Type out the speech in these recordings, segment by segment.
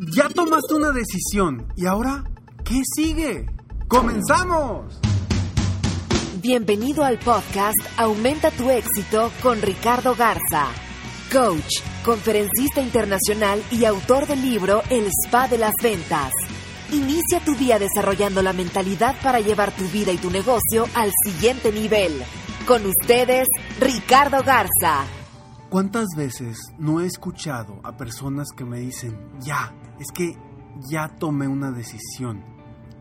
Ya tomaste una decisión. ¿Y ahora qué sigue? ¡Comenzamos! Bienvenido al podcast Aumenta tu éxito con Ricardo Garza, coach, conferencista internacional y autor del libro El Spa de las Ventas. Inicia tu día desarrollando la mentalidad para llevar tu vida y tu negocio al siguiente nivel. Con ustedes, Ricardo Garza. ¿Cuántas veces no he escuchado a personas que me dicen, ya, es que ya tomé una decisión,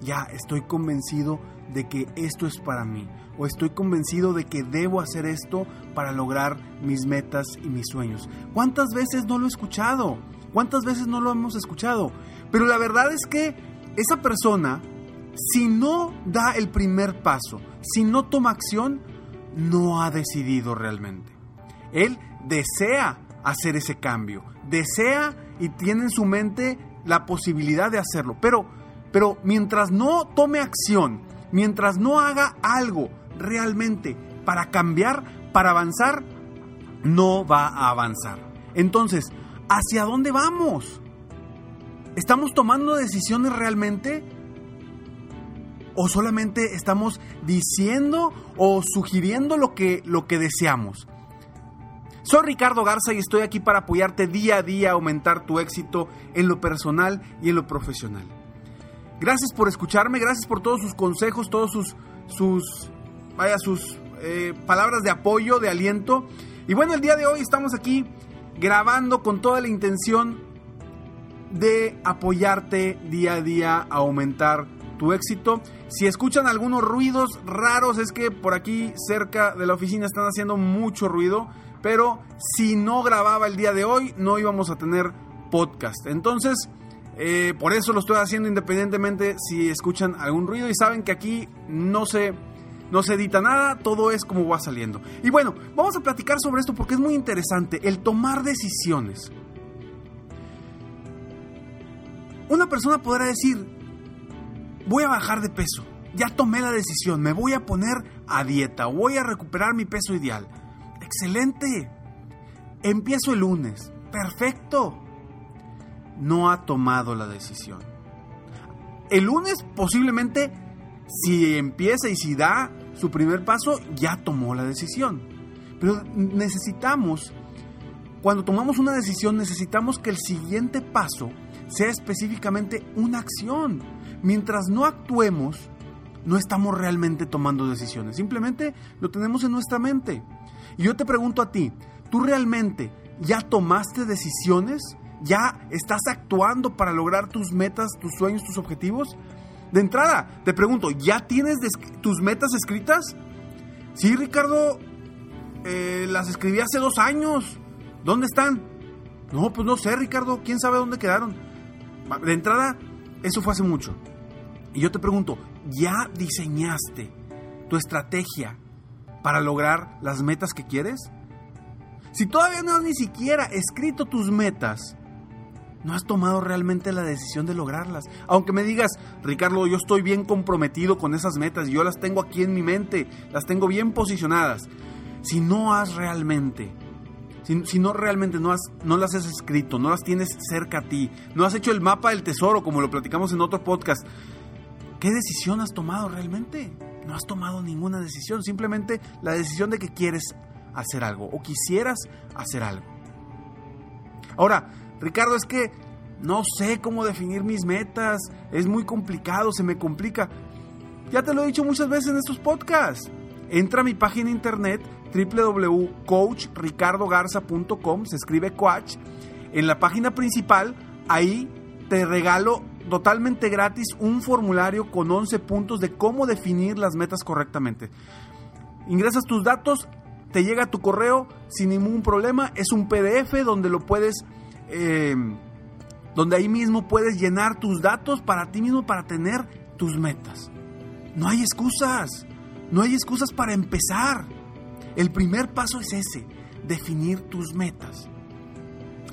ya estoy convencido de que esto es para mí, o estoy convencido de que debo hacer esto para lograr mis metas y mis sueños? ¿Cuántas veces no lo he escuchado? ¿Cuántas veces no lo hemos escuchado? Pero la verdad es que esa persona, si no da el primer paso, si no toma acción, no ha decidido realmente. Él desea hacer ese cambio, desea y tiene en su mente la posibilidad de hacerlo, pero, pero mientras no tome acción, mientras no haga algo realmente para cambiar, para avanzar, no va a avanzar. Entonces, ¿hacia dónde vamos? ¿Estamos tomando decisiones realmente? ¿O solamente estamos diciendo o sugiriendo lo que, lo que deseamos? Soy Ricardo Garza y estoy aquí para apoyarte día a día a aumentar tu éxito en lo personal y en lo profesional. Gracias por escucharme, gracias por todos sus consejos, todos sus, sus, vaya, sus eh, palabras de apoyo, de aliento. Y bueno, el día de hoy estamos aquí grabando con toda la intención de apoyarte día a día a aumentar tu éxito. Si escuchan algunos ruidos raros es que por aquí cerca de la oficina están haciendo mucho ruido, pero si no grababa el día de hoy no íbamos a tener podcast. Entonces, eh, por eso lo estoy haciendo independientemente si escuchan algún ruido y saben que aquí no se, no se edita nada, todo es como va saliendo. Y bueno, vamos a platicar sobre esto porque es muy interesante, el tomar decisiones. Una persona podrá decir, voy a bajar de peso, ya tomé la decisión, me voy a poner a dieta, voy a recuperar mi peso ideal. Excelente. Empiezo el lunes. Perfecto. No ha tomado la decisión. El lunes posiblemente, si empieza y si da su primer paso, ya tomó la decisión. Pero necesitamos, cuando tomamos una decisión, necesitamos que el siguiente paso sea específicamente una acción. Mientras no actuemos, no estamos realmente tomando decisiones. Simplemente lo tenemos en nuestra mente. Y yo te pregunto a ti, ¿tú realmente ya tomaste decisiones? ¿Ya estás actuando para lograr tus metas, tus sueños, tus objetivos? De entrada, te pregunto, ¿ya tienes tus metas escritas? Sí, Ricardo, eh, las escribí hace dos años. ¿Dónde están? No, pues no sé, Ricardo, quién sabe dónde quedaron. De entrada, eso fue hace mucho. Y yo te pregunto, ¿ya diseñaste tu estrategia para lograr las metas que quieres? Si todavía no has ni siquiera escrito tus metas, no has tomado realmente la decisión de lograrlas. Aunque me digas, Ricardo, yo estoy bien comprometido con esas metas, yo las tengo aquí en mi mente, las tengo bien posicionadas. Si no has realmente si, no realmente no, has, no las has escrito, no las tienes cerca a ti, no has hecho el mapa del tesoro como lo platicamos en otro podcast, ¿qué decisión has tomado realmente? No has tomado ninguna decisión, simplemente la decisión de que quieres hacer algo o quisieras hacer algo. Ahora, Ricardo, es que no sé cómo definir mis metas, es muy complicado, se me complica. Ya te lo he dicho muchas veces en estos podcasts. Entra a mi página internet www.coachricardogarza.com, se escribe coach. En la página principal, ahí te regalo totalmente gratis un formulario con 11 puntos de cómo definir las metas correctamente. Ingresas tus datos, te llega a tu correo sin ningún problema. Es un PDF donde lo puedes, eh, donde ahí mismo puedes llenar tus datos para ti mismo para tener tus metas. No hay excusas, no hay excusas para empezar. El primer paso es ese, definir tus metas.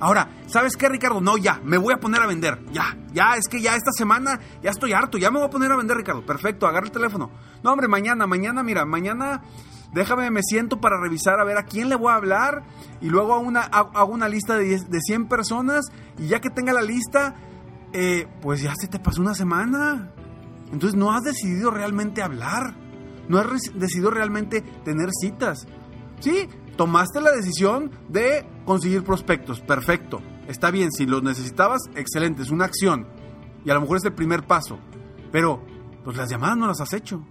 Ahora, ¿sabes qué, Ricardo? No, ya, me voy a poner a vender. Ya, ya, es que ya esta semana ya estoy harto, ya me voy a poner a vender, Ricardo. Perfecto, agarra el teléfono. No, hombre, mañana, mañana, mira, mañana déjame, me siento para revisar a ver a quién le voy a hablar y luego hago una, lista de, de 100 personas y ya que tenga la lista, eh, pues ya se te pasó una semana. Entonces no has decidido realmente hablar, no has decidido realmente tener citas. Sí, tomaste la decisión de conseguir prospectos, perfecto, está bien, si los necesitabas, excelente, es una acción y a lo mejor es el primer paso, pero pues las llamadas no las has hecho.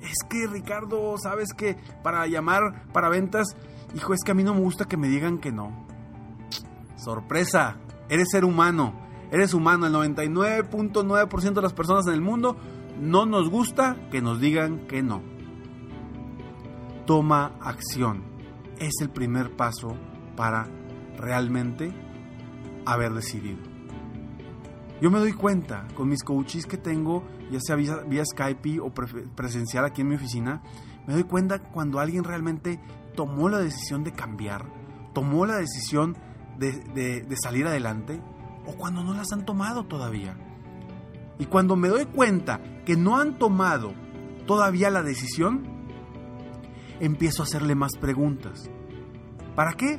Es que Ricardo, sabes que para llamar para ventas, hijo, es que a mí no me gusta que me digan que no. Sorpresa, eres ser humano, eres humano, el 99.9% de las personas en el mundo no nos gusta que nos digan que no. Toma acción. Es el primer paso para realmente haber decidido. Yo me doy cuenta con mis coaches que tengo, ya sea vía, Skype o presencial aquí en mi oficina, me doy cuenta cuando alguien realmente tomó la decisión de cambiar, tomó la decisión de, de salir adelante, o cuando no las han tomado todavía. Y cuando me doy cuenta que no han tomado todavía la decisión, empiezo a hacerle más preguntas. ¿Para qué?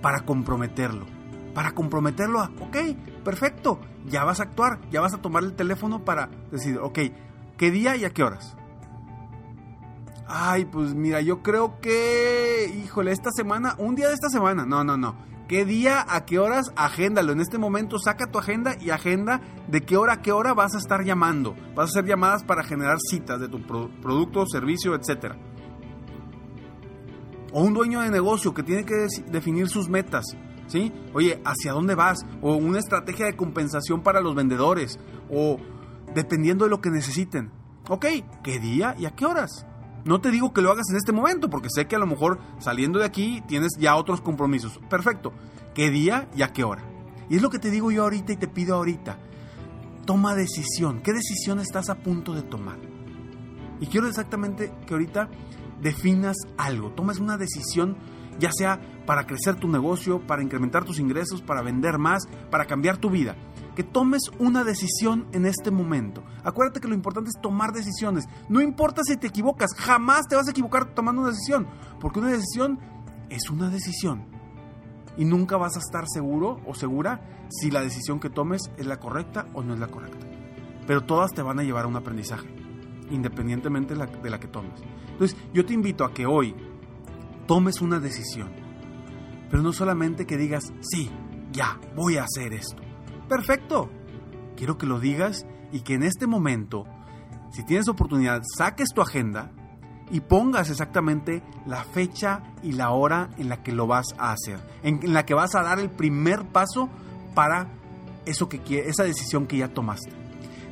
Para comprometerlo. Para comprometerlo a, ok, perfecto, ya vas a actuar, ya vas a tomar el teléfono para decir, ok, ¿qué día y a qué horas? Ay, pues mira, yo creo que, híjole, esta semana, un día de esta semana, no, no, no. ¿Qué día, a qué horas? Agéndalo. En este momento saca tu agenda y agenda de qué hora a qué hora vas a estar llamando. Vas a hacer llamadas para generar citas de tu producto, servicio, etc. O un dueño de negocio que tiene que definir sus metas. ¿Sí? Oye, ¿hacia dónde vas? O una estrategia de compensación para los vendedores. O dependiendo de lo que necesiten. Ok, ¿qué día y a qué horas? No te digo que lo hagas en este momento, porque sé que a lo mejor saliendo de aquí tienes ya otros compromisos. Perfecto. ¿Qué día y a qué hora? Y es lo que te digo yo ahorita y te pido ahorita. Toma decisión. ¿Qué decisión estás a punto de tomar? Y quiero exactamente que ahorita definas algo. Tomes una decisión, ya sea para crecer tu negocio, para incrementar tus ingresos, para vender más, para cambiar tu vida que tomes una decisión en este momento. Acuérdate que lo importante es tomar decisiones. No importa si te equivocas, jamás te vas a equivocar tomando una decisión, porque una decisión es una decisión. Y nunca vas a estar seguro o segura si la decisión que tomes es la correcta o no es la correcta. Pero todas te van a llevar a un aprendizaje, independientemente de la, que tomes. Entonces, yo te invito a que hoy tomes una decisión. Pero no solamente que digas, sí, ya, voy a hacer esto perfecto. Quiero que lo digas y que en este momento, si tienes oportunidad, saques tu agenda y pongas exactamente la fecha y la hora en la que lo vas a hacer, en la que vas a dar el primer paso para eso que esa decisión que ya tomaste.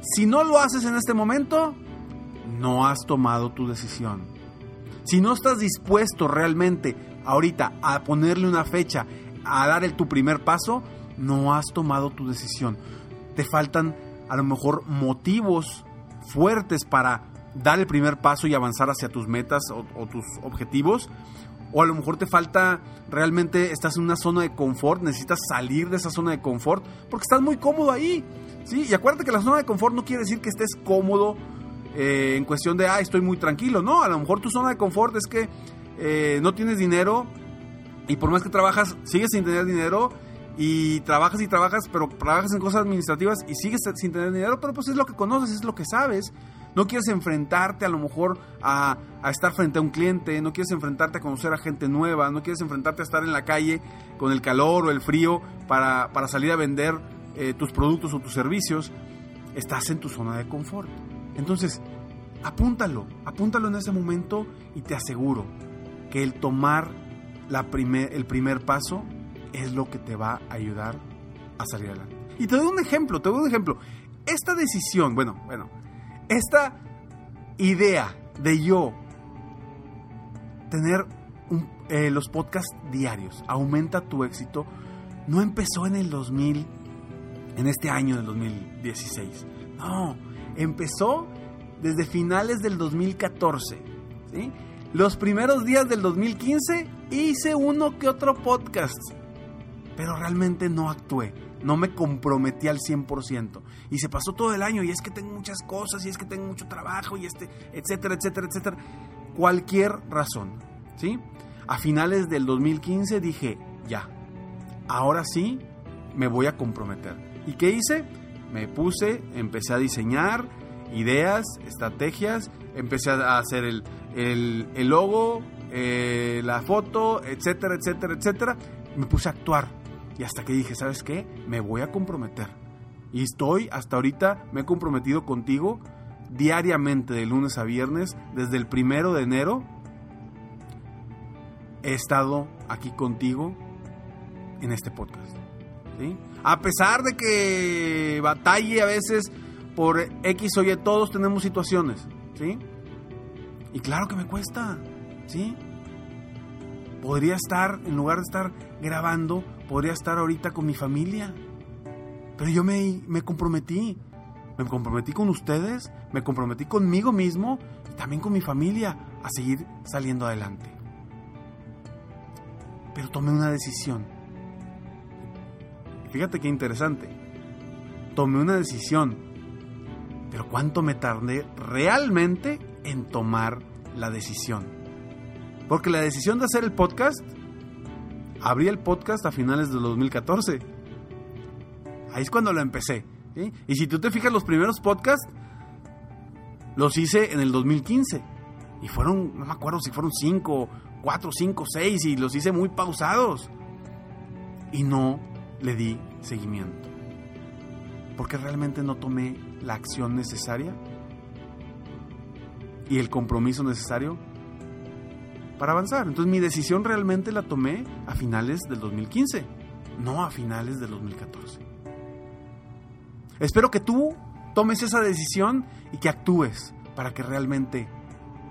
Si no lo haces en este momento, no has tomado tu decisión. Si no estás dispuesto realmente ahorita a ponerle una fecha, a dar el, tu primer paso, no has tomado tu decisión. Te faltan a lo mejor motivos fuertes para dar el primer paso y avanzar hacia tus metas o, tus objetivos. O a lo mejor te falta, realmente estás en una zona de confort, necesitas salir de esa zona de confort porque estás muy cómodo ahí. ¿sí? Y acuérdate que la zona de confort no quiere decir que estés cómodo eh, en cuestión de, ah, estoy muy tranquilo. No, a lo mejor tu zona de confort es que eh, no tienes dinero y por más que trabajas, sigues sin tener dinero y trabajas y trabajas, pero trabajas en cosas administrativas y sigues sin tener dinero, pero pues es lo que conoces, es lo que sabes. No quieres enfrentarte a lo mejor a, estar frente a un cliente, no quieres enfrentarte a conocer a gente nueva, no quieres enfrentarte a estar en la calle con el calor o el frío para, para salir a vender eh, tus productos o tus servicios, estás en tu zona de confort. Entonces, apúntalo, apúntalo en ese momento y te aseguro que el tomar la primer, el primer paso es lo que te va a ayudar a salir adelante. Y te doy un ejemplo, te doy un ejemplo. Esta decisión, bueno, bueno, esta idea de yo tener eh, los podcasts diarios, aumenta tu éxito, no empezó en el 2000, en este año del 2016. No, empezó desde finales del 2014. ¿sí? Los primeros días del 2015 hice uno que otro podcast, pero realmente no actué, no me comprometí al 100%. Y se pasó todo el año y es que tengo muchas cosas y es que tengo mucho trabajo y este, etcétera, etcétera, etcétera. Cualquier razón, ¿sí? A finales del 2015 dije, ya, ahora sí me voy a comprometer. ¿Y qué hice? Me puse, empecé a diseñar ideas, estrategias, empecé a hacer el, el, logo, eh, la foto, etcétera, etcétera, etcétera. Me puse a actuar. Y hasta que dije, ¿sabes qué? Me voy a comprometer. Y estoy, hasta ahorita, me he comprometido contigo diariamente de lunes a viernes, desde el primero de enero. He estado aquí contigo en este podcast. A pesar de que batalle a veces por X o Y, todos tenemos situaciones. ¿sí? Y claro que me cuesta. ¿sí? Podría estar, en lugar de estar grabando, podría estar ahorita con mi familia. Pero yo me, me comprometí. Me comprometí con ustedes, me comprometí conmigo mismo y también con mi familia a seguir saliendo adelante. Pero tomé una decisión. Fíjate qué interesante. Tomé una decisión. Pero ¿cuánto me tardé realmente en tomar la decisión? Porque la decisión de hacer el podcast, abrí el podcast a finales del 2014. Ahí es cuando lo empecé. Y si tú te fijas, los primeros podcasts los hice en el 2015. Y fueron, no me acuerdo si fueron 5, 4, 5, 6, y los hice muy pausados. Y no le di seguimiento. Porque realmente no tomé la acción necesaria y el compromiso necesario para avanzar. Entonces mi decisión realmente la tomé a finales del 2015, no a finales del 2014. Espero que tú tomes esa decisión y que actúes para que realmente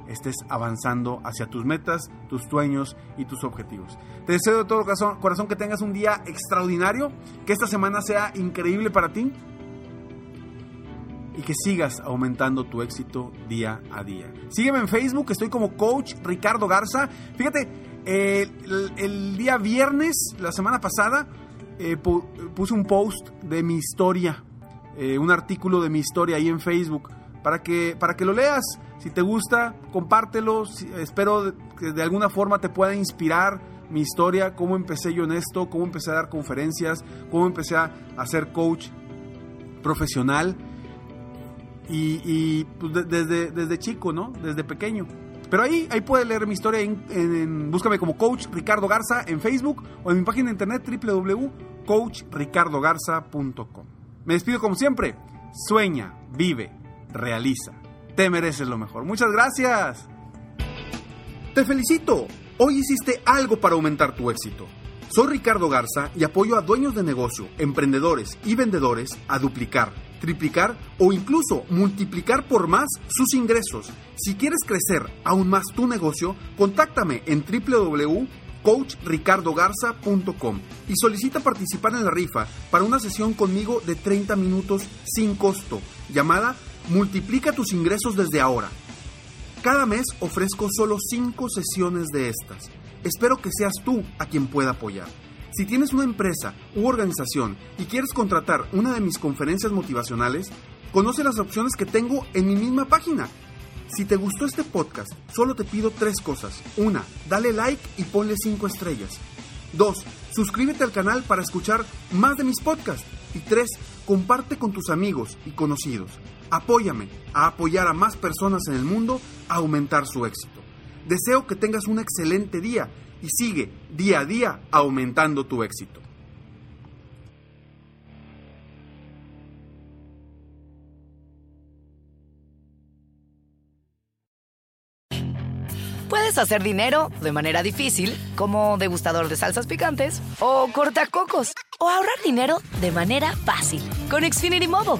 estés avanzando hacia tus metas, tus sueños y tus objetivos. Te deseo de todo corazón, que tengas un día extraordinario, que esta semana sea increíble para ti y que sigas aumentando tu éxito día a día. Sígueme en Facebook, estoy como coach Ricardo Garza. Fíjate, el, día viernes, la semana pasada, eh, puse un post de mi historia, eh, un artículo de mi historia ahí en Facebook, para que, para que lo leas. Si te gusta, compártelo. espero que de alguna forma te pueda inspirar mi historia, cómo empecé yo en esto, cómo empecé a dar conferencias, cómo empecé a, ser coach profesional. Y, pues, desde, desde chico, ¿no? Desde pequeño. Pero ahí, ahí puedes leer mi historia. En, búscame como Coach Ricardo Garza en Facebook o en mi página de internet www.coachricardogarza.com. Me despido como siempre. Sueña, vive, realiza. Te mereces lo mejor. Muchas gracias. Te felicito. Hoy hiciste algo para aumentar tu éxito. Soy Ricardo Garza y apoyo a dueños de negocio, emprendedores y vendedores a duplicar, triplicar o incluso multiplicar por más sus ingresos. Si quieres crecer aún más tu negocio, contáctame en www.coachricardogarza.com y solicita participar en la rifa para una sesión conmigo de 30 minutos sin costo, llamada Multiplica tus ingresos desde ahora. Cada mes ofrezco solo 5 sesiones de estas. Espero que seas tú a quien pueda apoyar. Si tienes una empresa u organización y quieres contratar una de mis conferencias motivacionales, conoce las opciones que tengo en mi misma página. Si te gustó este podcast, solo te pido tres cosas. Una, dale like y ponle 5 estrellas. Dos, suscríbete al canal para escuchar más de mis podcasts. Y tres, comparte con tus amigos y conocidos. Apóyame a apoyar a más personas en el mundo a aumentar su éxito. Deseo que tengas un excelente día y sigue día a día aumentando tu éxito. Puedes hacer dinero de manera difícil, como degustador de salsas picantes o cortacocos, o ahorrar dinero de manera fácil con Xfinity Mobile.